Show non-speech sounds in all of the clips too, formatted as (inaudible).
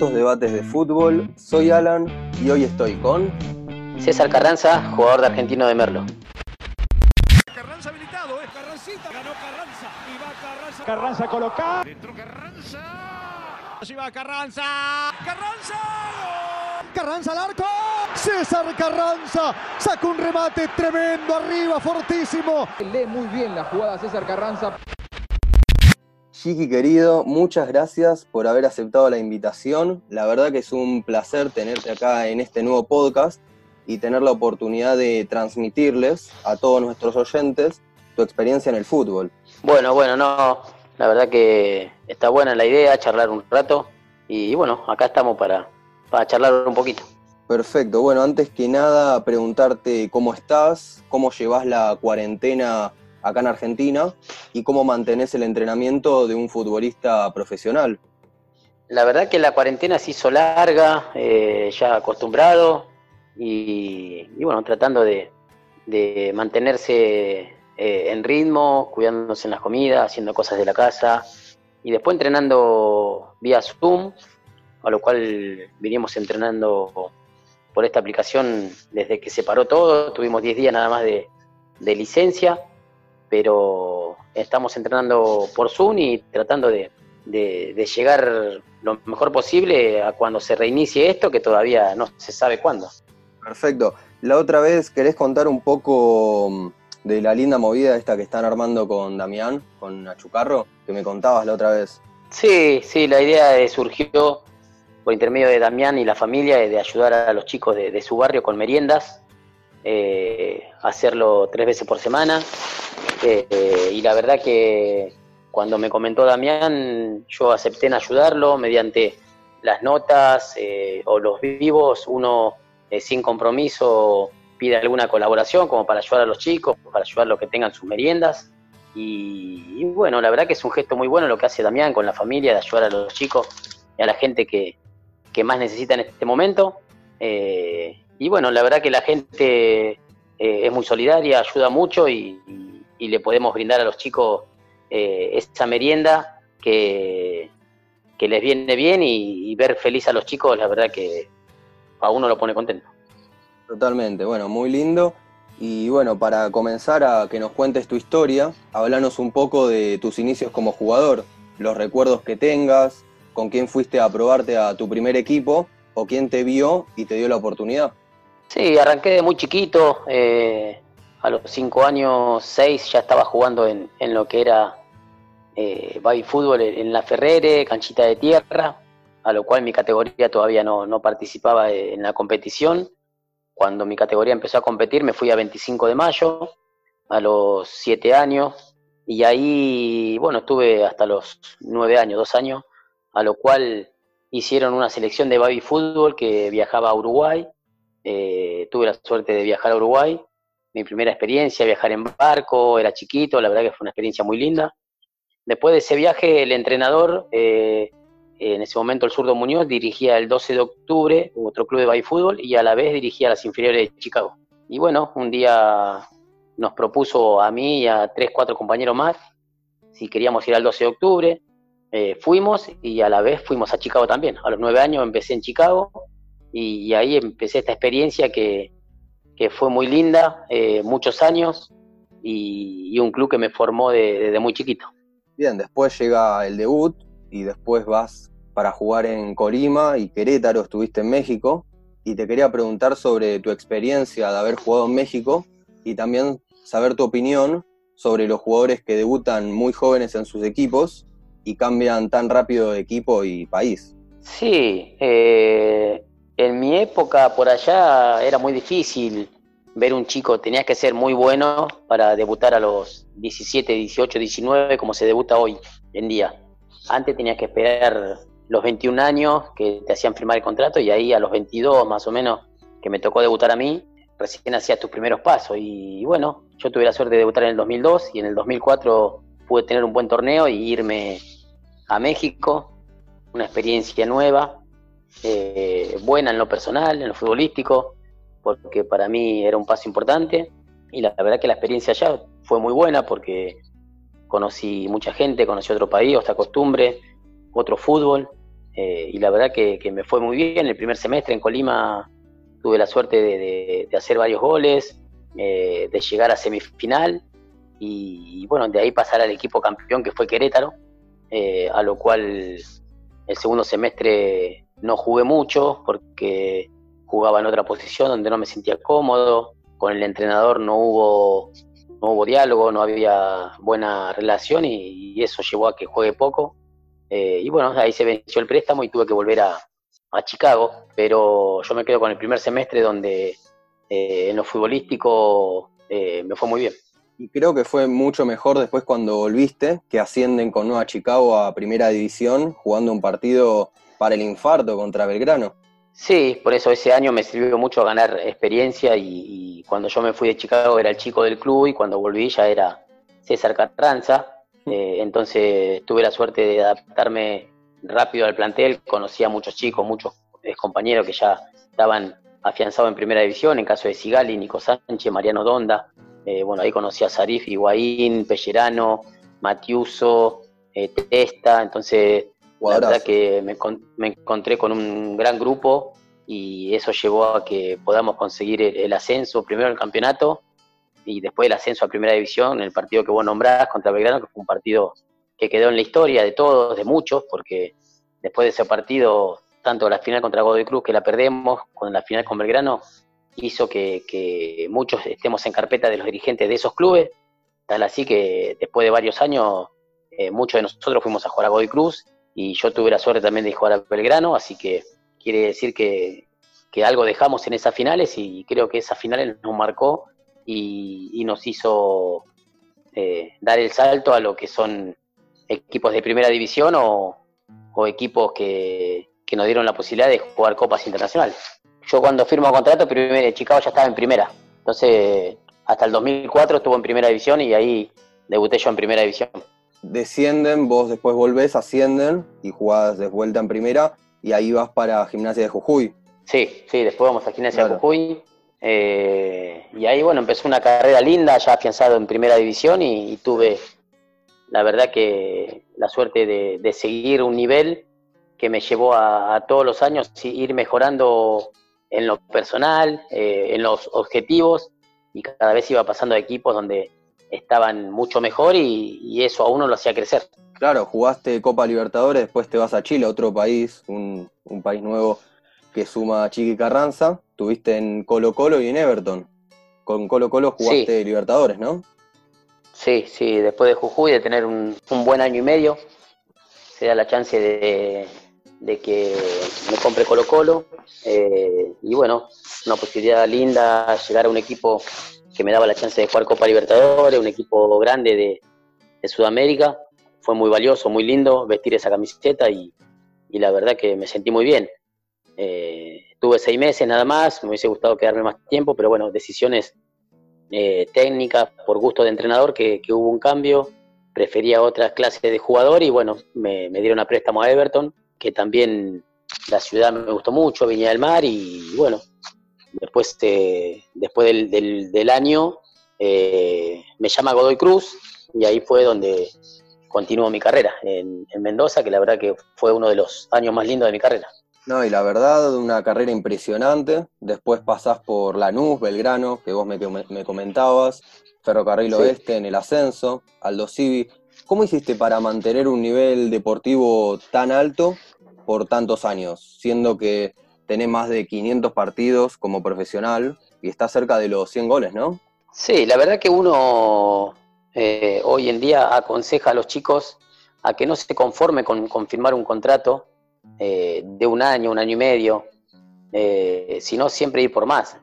estos debates de fútbol. Soy Alan y hoy estoy con César Carranza, jugador de Argentino de Merlo. Carranza habilitado, es Carrancita. Ganó Carranza. Y va Carranza. Carranza coloca. Entró Carranza. Allí va Carranza. Carranza. Carranza al arco. César Carranza saca un remate tremendo arriba, fortísimo. Lee muy bien la jugada César Carranza. Chiqui querido, muchas gracias por haber aceptado la invitación. La verdad que es un placer tenerte acá en este nuevo podcast y tener la oportunidad de transmitirles a todos nuestros oyentes tu experiencia en el fútbol. Bueno, bueno, no, la verdad que está buena la idea, charlar un rato y bueno, acá estamos para, para charlar un poquito. Perfecto, bueno, antes que nada preguntarte cómo estás, cómo llevas la cuarentena acá en Argentina y cómo mantenés el entrenamiento de un futbolista profesional. La verdad que la cuarentena se hizo larga, eh, ya acostumbrado y, bueno, tratando de, mantenerse eh, en ritmo, cuidándose en las comidas, haciendo cosas de la casa y después entrenando vía Zoom, a lo cual vinimos entrenando por esta aplicación desde que se paró todo, tuvimos 10 días nada más de licencia pero estamos entrenando por Zoom y tratando de, de, de, llegar lo mejor posible a cuando se reinicie esto, que todavía no se sabe cuándo. Perfecto. La otra vez, ¿querés contar un poco mm, de la linda movida esta que están armando con Damián, con Achucarro, que me contabas la otra vez? Sí, sí, la idea surgió por intermedio de Damián y la familia de ayudar a los chicos de, de su barrio con meriendas, eh, hacerlo tres veces por semana. Eh, y la verdad que cuando me comentó Damián, yo acepté en ayudarlo mediante las notas eh, o los vivos, uno sin compromiso pide alguna colaboración como para ayudar a los chicos, para ayudar a los que tengan sus meriendas. Y, bueno, la verdad que es un gesto muy bueno lo que hace Damián con la familia, de ayudar a los chicos y a la gente que, que más necesita en este momento. Y bueno, la verdad que la gente eh, es muy solidaria, ayuda mucho y, le podemos brindar a los chicos eh, esa merienda que, les viene bien y, y, ver feliz a los chicos, la verdad que a uno lo pone contento. Totalmente, bueno, muy lindo. Y bueno, para comenzar a que nos cuentes tu historia, hablanos un poco de tus inicios como jugador, los recuerdos que tengas, con quién fuiste a probarte a tu primer equipo o quién te vio y te dio la oportunidad. Sí, arranqué de muy chiquito, eh, a los cinco años, seis, ya estaba jugando en, en lo que era eh, baby fútbol en la Ferrere, canchita de tierra, a lo cual mi categoría todavía no, no participaba en la competición. Cuando mi categoría empezó a competir me fui a 25 de mayo, a los siete años, y ahí, bueno, estuve hasta los nueve años, dos años, a lo cual hicieron una selección de baby fútbol que viajaba a Uruguay, eh, tuve la suerte de viajar a Uruguay, mi primera experiencia, viajar en barco, era chiquito, la verdad que fue una experiencia muy linda. Después de ese viaje, el entrenador, eh, en ese momento el zurdo Muñoz, dirigía el 12 de octubre otro club de baby fútbol y a la vez dirigía las inferiores de Chicago. Y bueno, un día nos propuso a mí y a tres, cuatro compañeros más si queríamos ir al 12 de octubre. Eh, fuimos y a la vez fuimos a Chicago también. A los nueve años empecé en Chicago y, y ahí empecé esta experiencia que, que fue muy linda, eh, muchos años y, y, un club que me formó desde de, de muy chiquito. Bien, después llega el debut y después vas para jugar en Colima y Querétaro, estuviste en México y te quería preguntar sobre tu experiencia de haber jugado en México y también saber tu opinión sobre los jugadores que debutan muy jóvenes en sus equipos y cambian tan rápido de equipo y país. Sí, eh, en mi época por allá era muy difícil ver un chico, tenías que ser muy bueno para debutar a los 17, 18, 19 como se debuta hoy en día. Antes tenías que esperar los 21 años que te hacían firmar el contrato y ahí a los 22 más o menos que me tocó debutar a mí, recién hacías tus primeros pasos y, y bueno, yo tuve la suerte de debutar en el 2002 y en el 2004 pude tener un buen torneo y irme a México, una experiencia nueva, eh, buena en lo personal, en lo futbolístico, porque para mí era un paso importante y la, verdad que la experiencia allá fue muy buena porque conocí mucha gente, conocí otro país, otra costumbre, otro fútbol y la verdad que, me fue muy bien. El primer semestre en Colima tuve la suerte de, hacer varios goles, de llegar a semifinal y, bueno, de ahí pasar al equipo campeón que fue Querétaro, a lo cual el segundo semestre no jugué mucho porque jugaba en otra posición donde no me sentía cómodo, con el entrenador no hubo, no hubo diálogo, no había buena relación y, eso llevó a que juegue poco. Eh, y bueno, ahí se venció el préstamo y tuve que volver a, Chicago, pero yo me quedo con el primer semestre donde eh, en lo futbolístico eh, me fue muy bien. Y creo que fue mucho mejor después cuando volviste, que ascienden con Nueva Chicago a Primera División, jugando un partido para el infarto contra Belgrano. Sí, por eso ese año me sirvió mucho ganar experiencia y, cuando yo me fui de Chicago era el chico del club y cuando volví ya era César Carranza. Eh, entonces tuve la suerte de adaptarme rápido al plantel, conocí a muchos chicos, muchos compañeros que ya estaban afianzados en primera división, en caso de Sigali, Nico Sánchez, Mariano Donda. Eh, bueno, ahí conocí a Sarif, Higuaín, Pellerano, Matiuso, eh, Testa, entonces la verdad que me, encontré con un gran grupo y eso llevó a que podamos conseguir el, ascenso, primero el campeonato y después el ascenso a primera división, el partido que vos nombrás contra Belgrano, que fue un partido que quedó en la historia de todos, de muchos, porque después de ese partido, tanto la final contra Godoy Cruz, que la perdemos, con la final con Belgrano, hizo que, muchos estemos en carpeta de los dirigentes de esos clubes, tal así que después de varios años, eh, muchos de nosotros fuimos a jugar a Godoy Cruz y yo tuve la suerte también de jugar a Belgrano, así que quiere decir que, algo dejamos en esas finales y creo que esas finales nos marcó y, nos hizo eh, dar el salto a lo que son equipos de primera división o, equipos que, nos dieron la posibilidad de jugar copas internacionales. Yo cuando firmo contrato, primero, Chicago ya estaba en primera, entonces hasta el 2004 estuvo en primera división y ahí debuté yo en primera división descienden, vos después volvés, ascienden y jugás de vuelta en primera y ahí vas para Gimnasia de Jujuy. Sí, sí, después vamos a Gimnasia de Jujuy. Eh, y ahí, bueno, empezó una carrera linda, ya afianzado en primera división y, tuve, la verdad que la suerte de, seguir un nivel que me llevó a, todos los años ir mejorando en lo personal, eh, en los objetivos y cada vez iba pasando a equipos donde estaban mucho mejor y, eso a uno lo hacía crecer. Claro, jugaste Copa Libertadores, después te vas a Chile, otro país, un, país nuevo que suma a Chiqui Carranza. Tuviste en Colo Colo y en Everton. Con Colo Colo jugaste Libertadores, ¿no? Sí, sí, después de Jujuy, de tener un, buen año y medio, se da la chance de, que me compre Colo Colo. Eh, y bueno, una posibilidad linda, llegar a un equipo que me daba la chance de jugar Copa Libertadores, un equipo grande de, Sudamérica. Fue muy valioso, muy lindo vestir esa camiseta y, la verdad que me sentí muy bien. Eh, tuve seis meses nada más, me hubiese gustado quedarme más tiempo, pero bueno, decisiones eh, técnicas por gusto de entrenador que, hubo un cambio. Prefería otras clases de jugador y bueno, me, me dieron a préstamo a Everton, que también la ciudad me gustó mucho, Viña del Mar y bueno, después, después del, del, año eh, me llama Godoy Cruz y ahí fue donde continuó mi carrera en, Mendoza, que la verdad que fue uno de los años más lindos de mi carrera. No, y la verdad, una carrera impresionante. Después pasás por Lanús, Belgrano, que vos me, me comentabas, Ferrocarril Oeste en el ascenso, Aldo Civi. ¿Cómo hiciste para mantener un nivel deportivo tan alto por tantos años? Siendo que tenés más de 500 partidos como profesional y está cerca de los 100 goles, ¿no? Sí, la verdad que uno eh, hoy en día aconseja a los chicos a que no se conforme con, firmar un contrato eh, de un año, un año y medio, eh, sino siempre ir por más.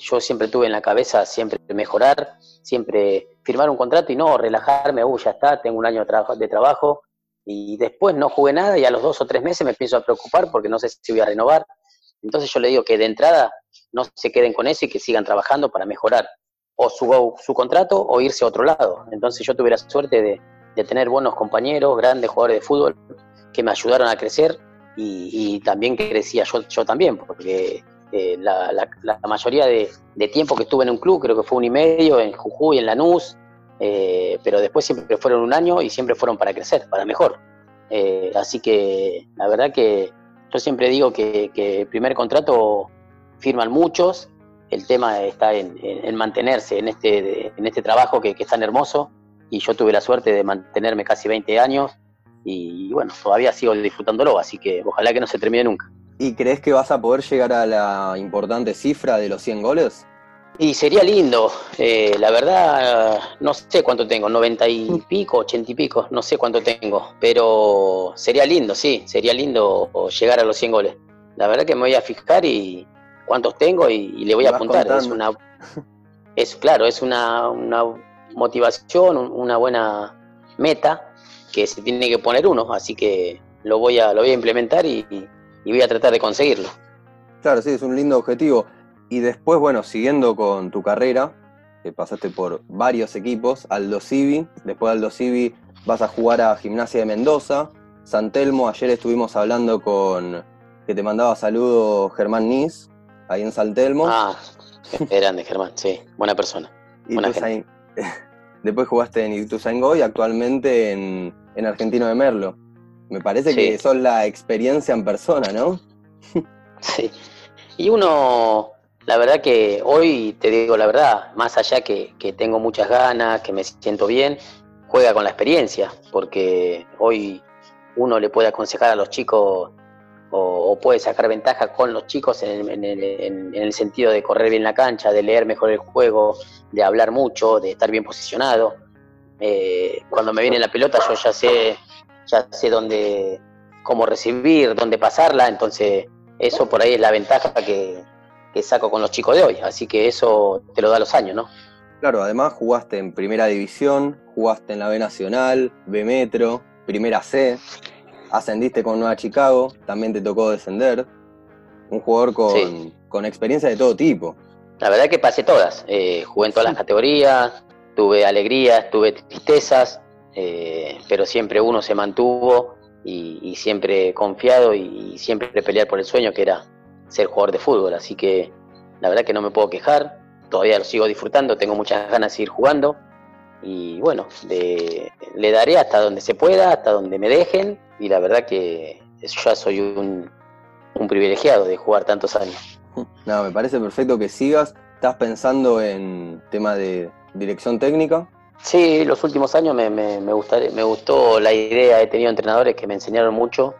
yo siempre tuve en la cabeza siempre mejorar, siempre firmar un contrato y no relajarme, uy, ya está, tengo un año de trabajo y después no jugué nada y a los dos o tres meses me empiezo a preocupar porque no sé si voy a renovar. Entonces yo le digo que de entrada no se queden con eso y que sigan trabajando para mejorar o su, su contrato o irse a otro lado. Entonces yo tuve la suerte de, tener buenos compañeros, grandes jugadores de fútbol que me ayudaron a crecer y, también crecía yo, yo también, porque eh, la, mayoría de, tiempo que estuve en un club, creo que fue un y medio, en Jujuy, en Lanús, eh, pero después siempre fueron un año y siempre fueron para crecer, para mejor. Eh, así que la verdad que yo siempre digo que, el primer contrato firman muchos, el tema está en, mantenerse en este, en este trabajo que, es tan hermoso y yo tuve la suerte de mantenerme casi 20 años y, bueno, todavía sigo disfrutándolo, así que ojalá que no se termine nunca. ¿Y crees que vas a poder llegar a la importante cifra de los 100 goles? Y sería lindo, eh, la verdad no sé cuánto tengo, 90 y pico, 80 y pico, no sé cuánto tengo, pero sería lindo, sí, sería lindo llegar a los 100 goles. La verdad que me voy a fijar y cuántos tengo y, le voy a apuntar. Es una, (laughs) es claro, es una, una motivación, una buena meta que se tiene que poner uno, así que lo voy a, lo voy a implementar y, y voy a tratar de conseguirlo. Claro, sí, es un lindo objetivo. Y después, bueno, siguiendo con tu carrera, que pasaste por varios equipos, Aldo Civi, después de Aldo Civi vas a jugar a Gimnasia de Mendoza, San Telmo, ayer estuvimos hablando con que te mandaba saludos Germán Nis, ahí en San Telmo. Ah, grande Germán, sí, buena persona. Y (laughs) después jugaste en Ituzaingó y actualmente en, en Argentino de Merlo. Me parece que son la experiencia en persona, ¿no? (laughs) sí. Y uno la verdad que hoy, te digo la verdad, más allá que, tengo muchas ganas, que me siento bien, juega con la experiencia, porque hoy uno le puede aconsejar a los chicos o, puede sacar ventaja con los chicos en el, sentido de correr bien la cancha, de leer mejor el juego, de hablar mucho, de estar bien posicionado. Eh, cuando me viene la pelota yo ya sé, ya sé dónde, cómo recibir, dónde pasarla, entonces eso por ahí es la ventaja que, que saco con los chicos de hoy. Así que eso te lo da los años, ¿no? Claro, además jugaste en Primera División, jugaste en la B Nacional, B Metro, Primera C, ascendiste con Nueva Chicago, también te tocó descender. Un jugador con, con experiencia de todo tipo. La verdad que pasé todas, eh, jugué en todas las categorías, tuve alegrías, tuve tristezas, eh, pero siempre uno se mantuvo y, siempre confiado y, y siempre pelear por el sueño que era ser jugador de fútbol, así que la verdad que no me puedo quejar, todavía lo sigo disfrutando, tengo muchas ganas de seguir jugando y bueno, le daré hasta donde se pueda, hasta donde me dejen y la verdad que ya soy un, un privilegiado de jugar tantos años. (laughs) No, me parece perfecto que sigas. ¿Estás pensando en tema de dirección técnica? Sí, los últimos años me, me, me, me gustó la idea, he tenido entrenadores que me enseñaron mucho,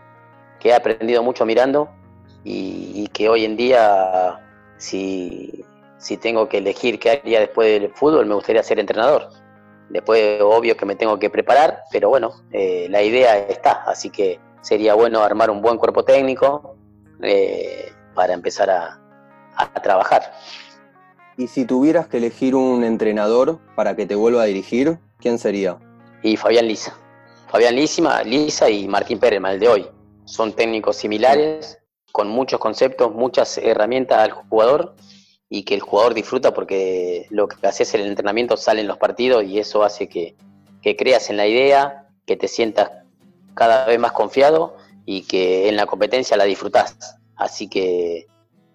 que he aprendido mucho mirando y, que hoy en día, si, tengo que elegir qué haría después del fútbol, me gustaría ser entrenador. Después, obvio que me tengo que preparar, pero bueno, eh, la idea está, así que sería bueno armar un buen cuerpo técnico eh, para empezar a, trabajar. Y si tuvieras que elegir un entrenador para que te vuelva a dirigir, ¿quién sería? Y Fabián Lisa. Fabián Lisa, Lisa y Martín Pérez, el de hoy. Son técnicos similares, con muchos conceptos, muchas herramientas al jugador y que el jugador disfruta porque lo que haces en el entrenamiento sale en los partidos y eso hace que, creas en la idea, que te sientas cada vez más confiado y que en la competencia la disfrutas. Así que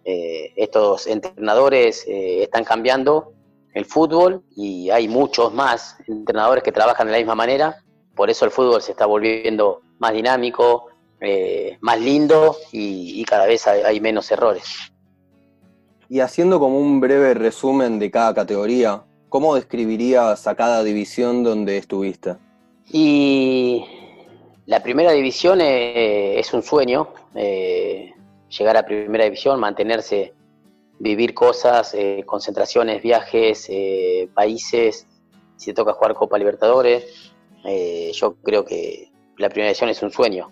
eh, estos entrenadores eh, están cambiando el fútbol y hay muchos más entrenadores que trabajan de la misma manera. Por eso el fútbol se está volviendo más dinámico, eh, más lindo y, cada vez hay, menos errores. Y haciendo como un breve resumen de cada categoría, ¿cómo describirías a cada división donde estuviste? Y la primera división eh, es un sueño, eh, llegar a primera división, mantenerse, vivir cosas, concentraciones, viajes, países, si te toca jugar Copa Libertadores, yo creo que la primera división es un sueño.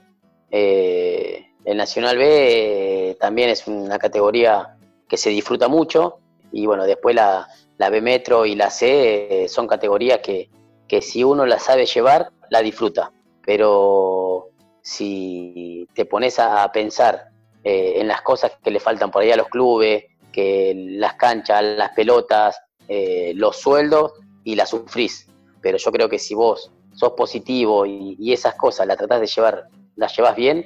Eh, el Nacional B eh, también es una categoría que se disfruta mucho y bueno, después la, B Metro y la C eh, son categorías que, si uno la sabe llevar, la disfruta. Pero si te pones a, pensar en las cosas que le faltan por ahí a los clubes, que las canchas, las pelotas, los sueldos, y la sufrís. Pero yo creo que si vos sos positivo y, y esas cosas las tratás de llevar la llevas bien,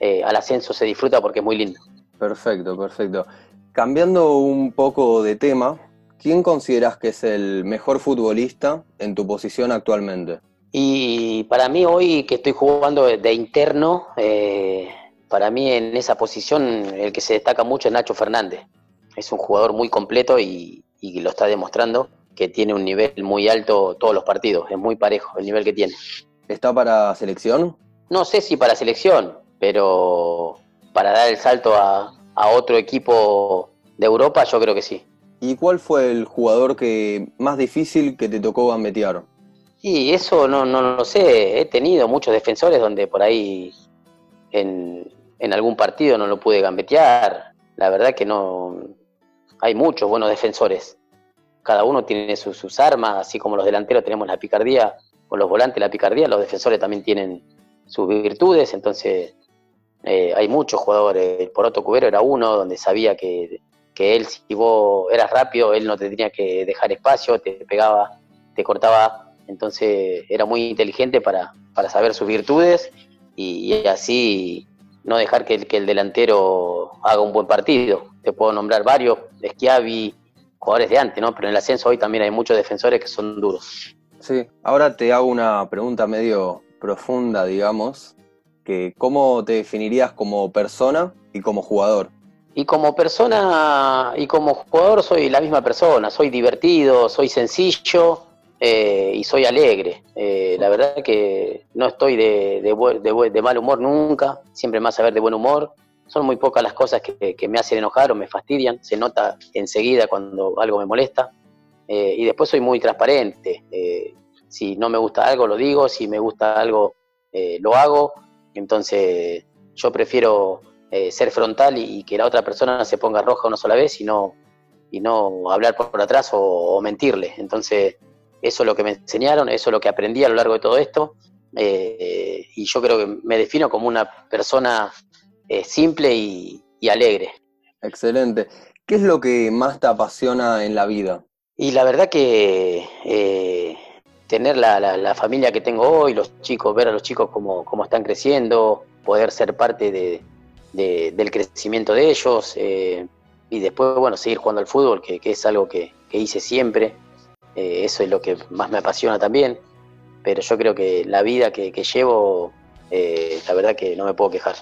eh, al ascenso se disfruta porque es muy lindo. Perfecto, perfecto. Cambiando un poco de tema, ¿quién consideras que es el mejor futbolista en tu posición actualmente? Y para mí hoy que estoy jugando de interno, eh, para mí en esa posición el que se destaca mucho es Nacho Fernández. Es un jugador muy completo y, y lo está demostrando que tiene un nivel muy alto todos los partidos. Es muy parejo el nivel que tiene. ¿Está para selección? No sé si para selección, pero para dar el salto a, a otro equipo de Europa, yo creo que sí. ¿Y cuál fue el jugador que más difícil que te tocó gambetear? Y eso no, no lo sé. He tenido muchos defensores donde por ahí en, en algún partido no lo pude gambetear. La verdad que no. Hay muchos buenos defensores. Cada uno tiene sus, sus armas, así como los delanteros tenemos la picardía, con los volantes la picardía, los defensores también tienen sus virtudes. Entonces, eh, hay muchos jugadores. El Poroto Cubero era uno donde sabía que, que él, si vos eras rápido, él no te tenía que dejar espacio, te pegaba, te cortaba. Entonces, era muy inteligente para, para saber sus virtudes y, así no dejar que el, que el delantero haga un buen partido. Te puedo nombrar varios, Schiavi, jugadores de antes, ¿no? Pero en el ascenso hoy también hay muchos defensores que son duros. Sí, ahora te hago una pregunta medio profunda, digamos, que ¿cómo te definirías como persona y como jugador? Y como persona y como jugador soy la misma persona, soy divertido, soy sencillo eh, y soy alegre. Eh, la verdad que no estoy de, mal humor nunca, siempre más a ver de buen humor. Son muy pocas las cosas que, que me hacen enojar o me fastidian, se nota enseguida cuando algo me molesta. Eh, y después soy muy transparente. Si no me gusta algo, lo digo, si me gusta algo, eh, lo hago. Entonces yo prefiero eh, ser frontal y, y que la otra persona se ponga roja una sola vez y no, y no hablar por atrás o, o mentirle. Entonces eso es lo que me enseñaron, eso es lo que aprendí a lo largo de todo esto. eh, y yo creo que me defino como una persona simple y, y alegre. Excelente. ¿Qué es lo que más te apasiona en la vida? Y la verdad que eh, tener la, la- la familia que tengo hoy, los chicos, ver a los chicos cómo, cómo están creciendo, poder ser parte de, de- del crecimiento de ellos eh, y después, bueno, seguir jugando al fútbol, que, que es algo que, que hice siempre. Eh, eso es lo que más me apasiona también. Pero yo creo que la vida que, que llevo, eh, la verdad que no me puedo quejar.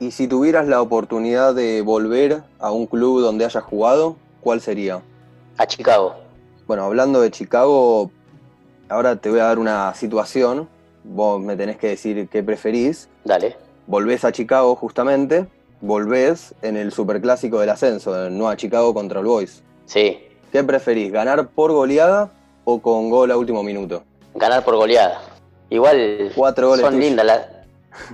Y si tuvieras la oportunidad de volver a un club donde hayas jugado, ¿cuál sería? A Chicago. Bueno, hablando de Chicago, ahora te voy a dar una situación. Vos me tenés que decir qué preferís. Dale. Volvés a Chicago justamente, volvés en el superclásico del ascenso, no a Chicago contra el Boys. Sí, ¿Qué preferís, ganar por goleada o con gol a último minuto? ganar por goleada. Igual Cuatro goles son tuyos. lindas, la-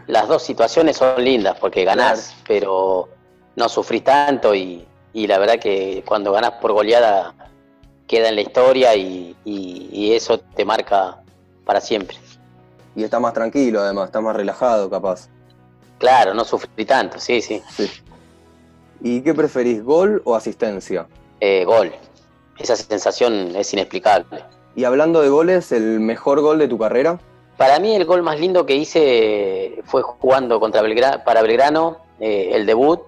las dos situaciones son lindas porque ganás, pero no sufrís tanto y, y la verdad que cuando ganás por goleada queda en la historia y, y- y eso te marca para siempre. Y está más tranquilo además, está más relajado capaz. Claro, no sufrí tanto, sí, sí. Sí. ¿Y qué preferís, gol o asistencia? Eh, gol. Esa sensación es inexplicable. Y hablando de goles, ¿el mejor gol de tu carrera? Para mí el gol más lindo que hice fue jugando contra Belgra- para Belgrano, eh, el debut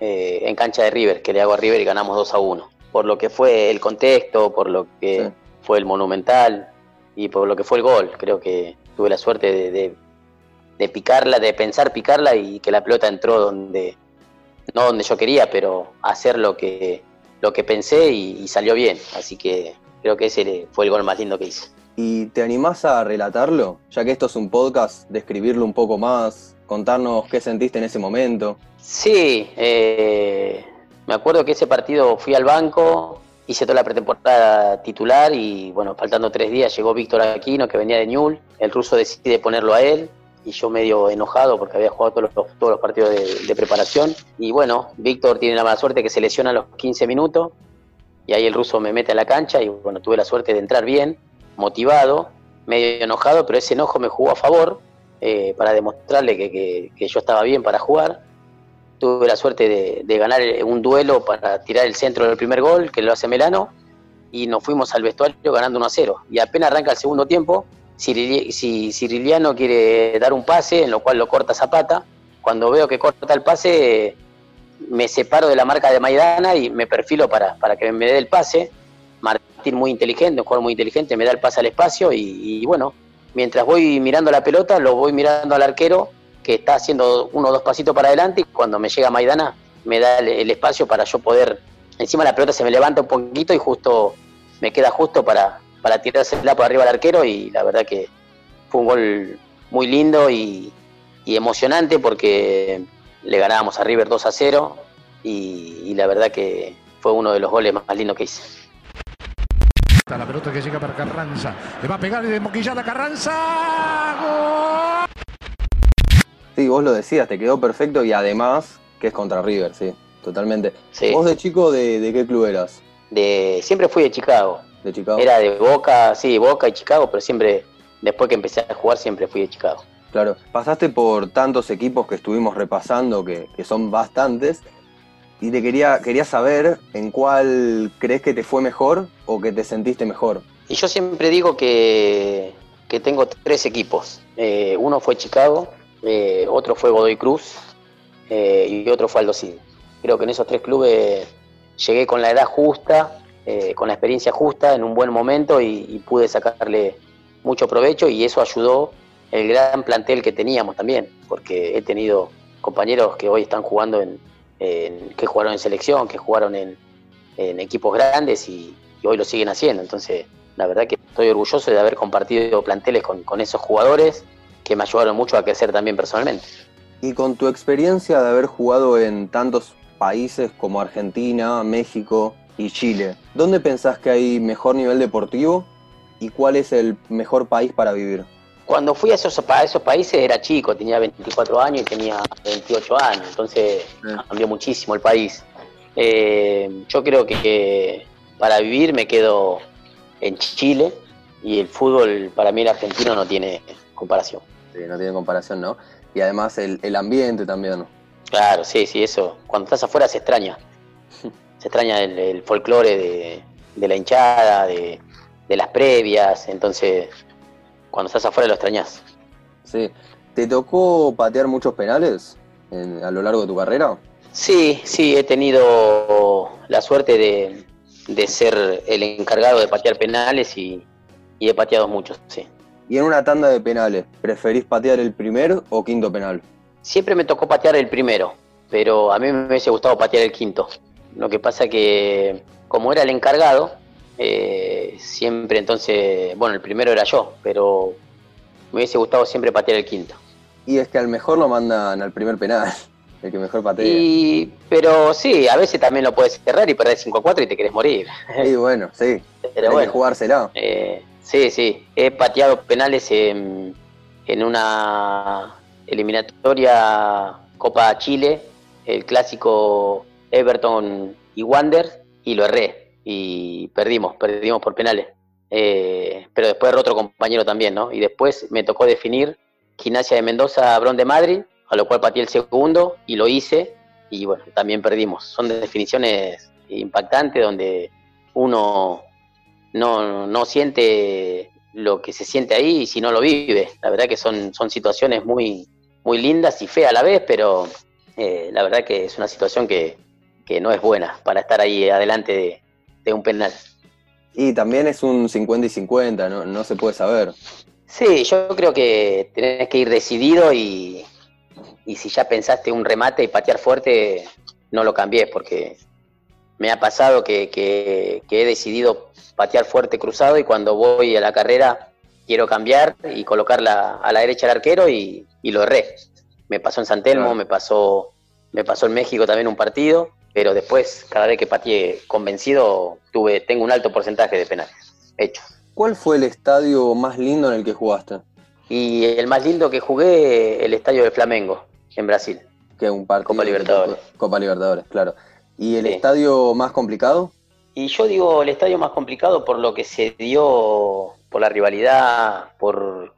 eh, en cancha de River, que le hago a River y ganamos 2 a 1. Por lo que fue el contexto, por lo que Sí. fue el monumental y por lo que fue el gol. Creo que tuve la suerte de, de- de picarla, de pensar picarla y que la pelota entró donde, no donde yo quería, pero hacer lo que, lo que pensé y, y salió bien. Así que creo que ese fue el gol más lindo que hice. ¿Y te animás a relatarlo? Ya que esto es un podcast, describirlo un poco más, contarnos qué sentiste en ese momento. Sí, eh, me acuerdo que ese partido fui al banco, hice toda la pretemporada titular y bueno, faltando tres días llegó Víctor Aquino que venía de Newell, el ruso decide ponerlo a él y yo medio enojado porque había jugado todos los, partidos de, preparación. Y bueno, Víctor tiene la mala suerte que se lesiona a los 15 minutos y ahí el ruso me mete a la cancha y bueno, tuve la suerte de entrar bien, motivado, medio enojado, pero ese enojo me jugó a favor eh, para demostrarle que yo estaba bien para jugar tuve la suerte de, ganar un duelo para tirar el centro del primer gol, que lo hace Melano, y nos fuimos al vestuario ganando 1 a 0. Y apenas arranca el segundo tiempo, Ciriliano quiere dar un pase, en lo cual lo corta Zapata. Cuando veo que corta el pase, me separo de la marca de Maidana y me perfilo para, para que me dé el pase. Martín muy inteligente, un jugador muy inteligente, me da el pase al espacio y, y bueno, mientras voy mirando la pelota, lo voy mirando al arquero que está haciendo uno o dos pasitos para adelante y cuando me llega Maidana me da el, espacio para yo poder, encima la pelota se me levanta un poquito y justo me queda justo para, para tirársela por arriba al arquero y la verdad que fue un gol muy lindo y, emocionante porque le ganábamos a River 2 a 0 y, la verdad que fue uno de los goles más lindos que hice. La pelota que llega para Carranza. Le va a pegar y de moquillar a Carranza. Sí, vos lo decías, te quedó perfecto y además que es contra River, sí, totalmente. ¿Vos de chico de, qué club eras? De, siempre fui de Chicago. ¿De Chicago? Era de Boca, sí, Boca y Chicago, pero siempre, después que empecé a jugar, siempre fui de Chicago. Claro, pasaste por tantos equipos que estuvimos repasando, que, son bastantes, y te quería, quería saber en cuál crees que te fue mejor o que te sentiste mejor. Y yo siempre digo que, que tengo tres equipos. Eh, uno fue Chicago, eh, otro fue Godoy Cruz eh, y otro fue Aldo Creo que en esos tres clubes llegué con la edad justa, eh, con la experiencia justa, en un buen momento y, pude sacarle mucho provecho y eso ayudó el gran plantel que teníamos también, porque he tenido compañeros que hoy están jugando en, que jugaron en selección, que jugaron en, equipos grandes y, hoy lo siguen haciendo. Entonces, la verdad que estoy orgulloso de haber compartido planteles con esos jugadores que me ayudaron mucho a crecer también personalmente. Y con tu experiencia de haber jugado en tantos países como Argentina, México y Chile, ¿dónde pensás que hay mejor nivel deportivo y cuál es el mejor país para vivir? Cuando fui a esos, esos países era chico, tenía 24 años y tenía 28 años, entonces cambió muchísimo el país. Eh, yo creo que para vivir me quedo en Chile y el fútbol para mí el argentino no tiene comparación no tiene comparación, ¿no? Y además el, ambiente también. Claro, sí, sí, eso. Cuando estás afuera se extraña. (laughs) Se extraña el, folclore de, la hinchada, de, las previas, entonces cuando estás afuera lo extrañas. Sí. ¿Te tocó patear muchos penales a lo largo de tu carrera? Sí, sí, he tenido la suerte de, ser el encargado de patear penales y, y he pateado muchos, sí. Y en una tanda de penales, ¿preferís patear el primer o quinto penal? Siempre me tocó patear el primero, pero a mí me hubiese gustado patear el quinto. Lo que pasa que, como era el encargado, eh, siempre entonces, bueno, el primero era yo, pero me hubiese gustado siempre patear el quinto. Y es que al mejor lo mandan al primer penal, (laughs) el que mejor patea. Y, pero sí, a veces también lo puedes cerrar y perder 5 a 4 y te querés morir. Sí, bueno, sí. (laughs) Pero Hay que jugársela. Eh, Sí, sí, he pateado penales en, una eliminatoria Copa Chile, el clásico Everton y Wander, y lo erré y perdimos, perdimos por penales. Eh, pero después otro compañero también, ¿no? Y después me tocó definir Gimnasia de Mendoza, Bron de Madrid, a lo cual pateé el segundo y lo hice, y bueno, también perdimos. Son definiciones impactantes donde uno no, no siente lo que se siente ahí si no lo vive. La verdad que son, son situaciones muy, muy lindas y feas a la vez, pero eh, la verdad que es una situación que, no es buena para estar ahí adelante de, un penal. Y también es un 50 y 50, ¿no? no se puede saber. Sí, yo creo que tenés que ir decidido y, y si ya pensaste un remate y patear fuerte, no lo cambies porque me ha pasado que, que, he decidido patear fuerte cruzado y cuando voy a la carrera quiero cambiar y colocarla a la derecha al arquero y, lo erré. Me pasó en San Telmo, me pasó me pasó en México también un partido, pero después cada vez que pateé convencido tuve tengo un alto porcentaje de penales hechos. ¿Cuál fue el estadio más lindo en el que jugaste? Y el más lindo que jugué, el estadio de Flamengo, en Brasil. Que un partido Copa Libertadores. Copa Libertadores, claro. ¿Y el estadio más complicado? Y yo digo el estadio más complicado por lo que se dio, por la rivalidad, por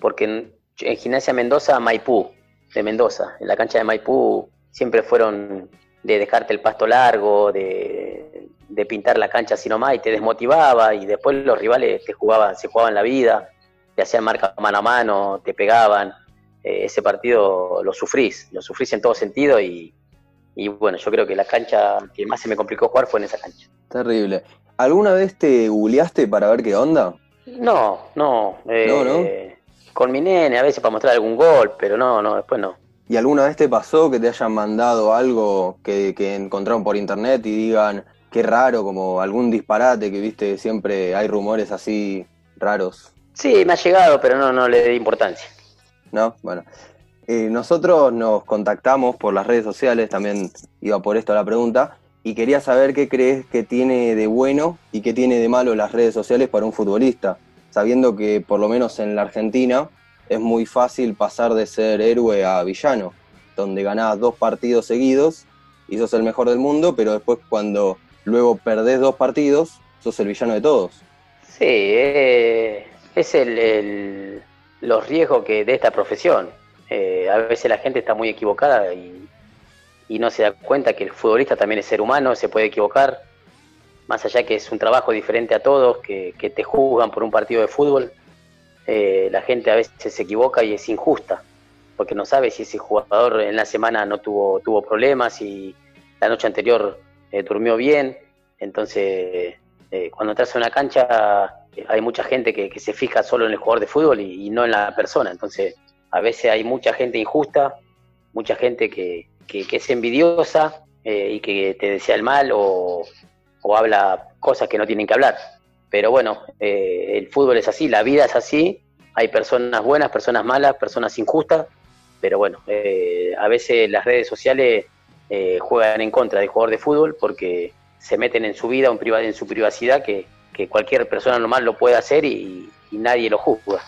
porque en, Gimnasia Mendoza, Maipú, de Mendoza, en la cancha de Maipú siempre fueron de dejarte el pasto largo, de, pintar la cancha así nomás y te desmotivaba y después los rivales te jugaban, se jugaban la vida, te hacían marca mano a mano, te pegaban. Eh, ese partido lo sufrís, lo sufrís en todo sentido y, y bueno, yo creo que la cancha que más se me complicó jugar fue en esa cancha. Terrible. ¿Alguna vez te googleaste para ver qué onda? No, no. Eh, con mi nene, a veces para mostrar algún gol, pero no, no, después no. ¿Y alguna vez te pasó que te hayan mandado algo que, que encontraron por internet y digan qué raro, como algún disparate que viste, siempre hay rumores así raros? Sí, me ha llegado, pero no, no le di importancia. ¿No? Bueno. Eh, nosotros nos contactamos por las redes sociales, también iba por esto la pregunta, y quería saber qué crees que tiene de bueno y qué tiene de malo las redes sociales para un futbolista, sabiendo que por lo menos en la Argentina es muy fácil pasar de ser héroe a villano, donde ganás dos partidos seguidos y sos el mejor del mundo, pero después cuando luego perdés dos partidos, sos el villano de todos. Sí, eh, es el, el- los riesgos que de esta profesión. Eh, a veces la gente está muy equivocada y, y no se da cuenta que el futbolista también es ser humano, se puede equivocar, más allá que es un trabajo diferente a todos, que, te juzgan por un partido de fútbol, eh, la gente a veces se equivoca y es injusta, porque no sabe si ese jugador en la semana no tuvo, tuvo problemas y la noche anterior eh, durmió bien, entonces eh, cuando entras a una cancha hay mucha gente que, se fija solo en el jugador de fútbol y no en la persona, entonces a veces hay mucha gente injusta, mucha gente que, que- es envidiosa eh, y que te desea el mal o, o habla cosas que no tienen que hablar. Pero bueno, eh, el fútbol es así, la vida es así, hay personas buenas, personas malas, personas injustas, pero bueno, eh, a veces las redes sociales juegan en contra del jugador de fútbol porque se meten en su vida, en, su privacidad, que, que cualquier persona normal lo puede hacer y nadie lo juzga.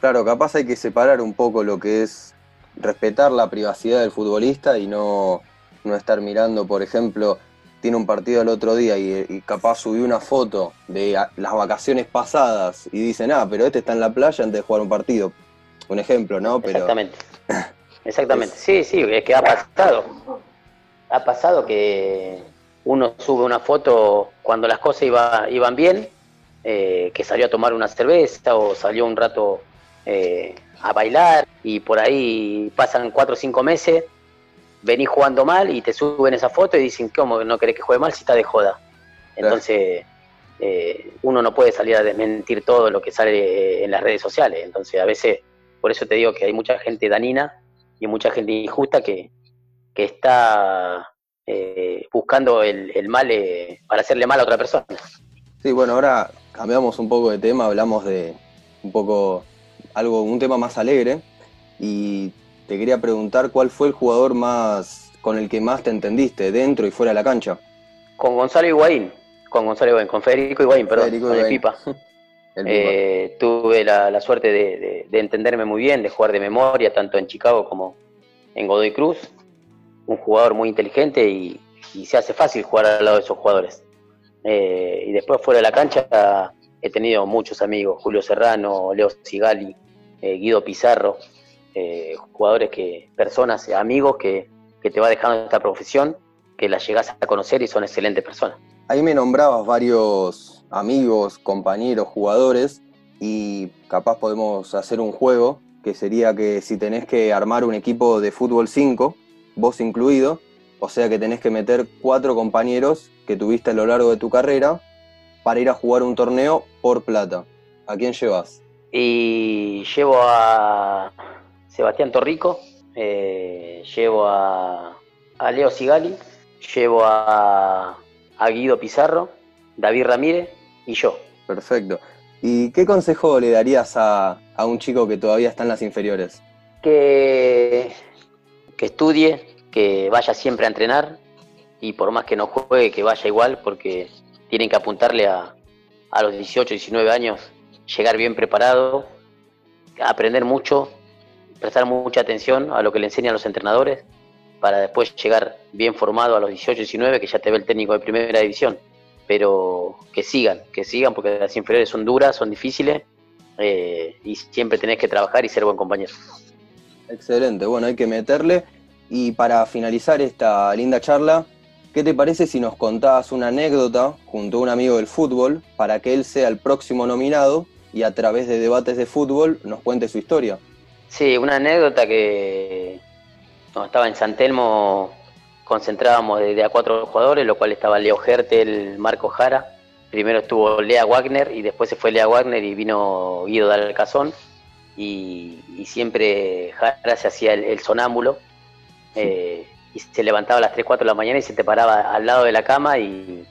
Claro, capaz hay que separar un poco lo que es respetar la privacidad del futbolista y no, no estar mirando, por ejemplo, tiene un partido el otro día y, y capaz subió una foto de a- las vacaciones pasadas y dicen, ah, pero este está en la playa antes de jugar un partido. Un ejemplo, ¿no? Pero Exactamente. (laughs) Exactamente. Sí, sí, es que ha pasado. Ha pasado que uno sube una foto cuando las cosas iba- iban bien, eh, que salió a tomar una cerveza o salió un rato eh, a bailar y por ahí pasan cuatro o cinco meses, venís jugando mal y te suben esa foto y dicen, ¿cómo no querés que juegue mal si está de joda? Entonces, eh, uno no puede salir a desmentir todo lo que sale en las redes sociales. Entonces, a veces, por eso te digo que hay mucha gente danina y mucha gente injusta que, que está eh, buscando el, el mal eh, para hacerle mal a otra persona. sí, bueno, ahora cambiamos un poco de tema, hablamos de un poco algo, un tema más alegre y te quería preguntar cuál fue el jugador más con el que más te entendiste dentro y fuera de la cancha. Con Gonzalo Higuaín, con Gonzalo Higuaín, con Federico Higuaín, perdón, Federico con el. Pipa. (laughs) El Eh, tuve la, la suerte de, de- de entenderme muy bien, de jugar de memoria, tanto en Chicago como en Godoy Cruz. Un jugador muy inteligente y, y se hace fácil jugar al lado de esos jugadores. Eh, y después fuera de la cancha he tenido muchos amigos, Julio Serrano, Leo Sigali, eh, Guido Pizarro, eh, jugadores que, personas, eh, amigos que, que te va dejando esta profesión, que las llegas a conocer y son excelentes personas. Ahí me nombrabas varios amigos, compañeros, jugadores y capaz podemos hacer un juego que sería que si tenés que armar un equipo de fútbol 5, vos incluido, o sea que tenés que meter cuatro compañeros que tuviste a lo largo de tu carrera para ir a jugar un torneo por plata. ¿A quién llevas? Y llevo a Sebastián Torrico, eh, llevo a, a Leo Sigali, llevo a, a Guido Pizarro, David Ramírez y yo. Perfecto. ¿Y qué consejo le darías a, a un chico que todavía está en las inferiores? Que, que estudie, que vaya siempre a entrenar y por más que no juegue, que vaya igual porque tienen que apuntarle a, a los 18, 19 años, llegar bien preparado, aprender mucho, prestar mucha atención a lo que le enseñan los entrenadores para después llegar bien formado a los 18, 19, que ya te ve el técnico de primera división. Pero que sigan, que sigan porque las inferiores son duras, son difíciles eh, y siempre tenés que trabajar y ser buen compañero. Excelente, bueno, hay que meterle. Y para finalizar esta linda charla, ¿qué te parece si nos contás una anécdota junto a un amigo del fútbol para que él sea el próximo nominado y a través de debates de fútbol nos cuente su historia? Sí, una anécdota que cuando estaba en San Telmo concentrábamos de, de a cuatro jugadores, lo cual estaba Leo Hertel, Marco Jara. Primero estuvo Lea Wagner y después se fue Lea Wagner y vino Guido Dalcazón. y, siempre Jara se hacía el, sonámbulo eh, y se levantaba a las 3, 4 de la mañana y se te paraba al lado de la cama y,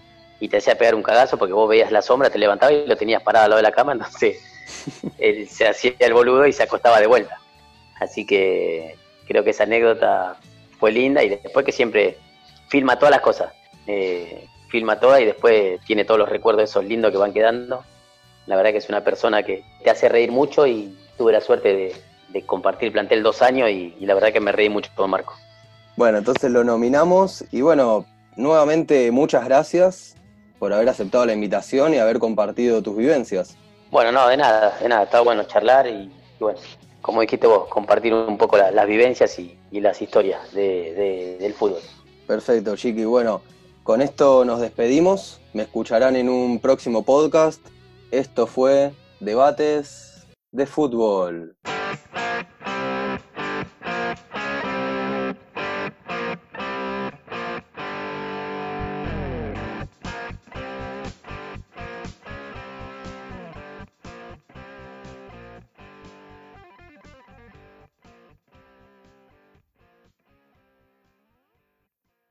te hacía pegar un cagazo porque vos veías la sombra, te levantabas y lo tenías parado al lado de la cama, (laughs) entonces él se hacía el boludo y se acostaba de vuelta. Así que creo que esa anécdota fue linda y después que siempre filma todas las cosas, eh, filma todas y después tiene todos los recuerdos esos lindos que van quedando. La verdad que es una persona que te hace reír mucho y tuve la suerte de, compartir plantel dos años y, la verdad que me reí mucho con Marco. Bueno, entonces lo nominamos y bueno, nuevamente muchas gracias por haber aceptado la invitación y haber compartido tus vivencias. Bueno, no, de nada, de nada, está bueno charlar y, bueno, como dijiste vos, compartir un poco las vivencias y, las historias del fútbol. Perfecto, Chiqui. Bueno, con esto nos despedimos. Me escucharán en un próximo podcast. Esto fue Debates de Fútbol.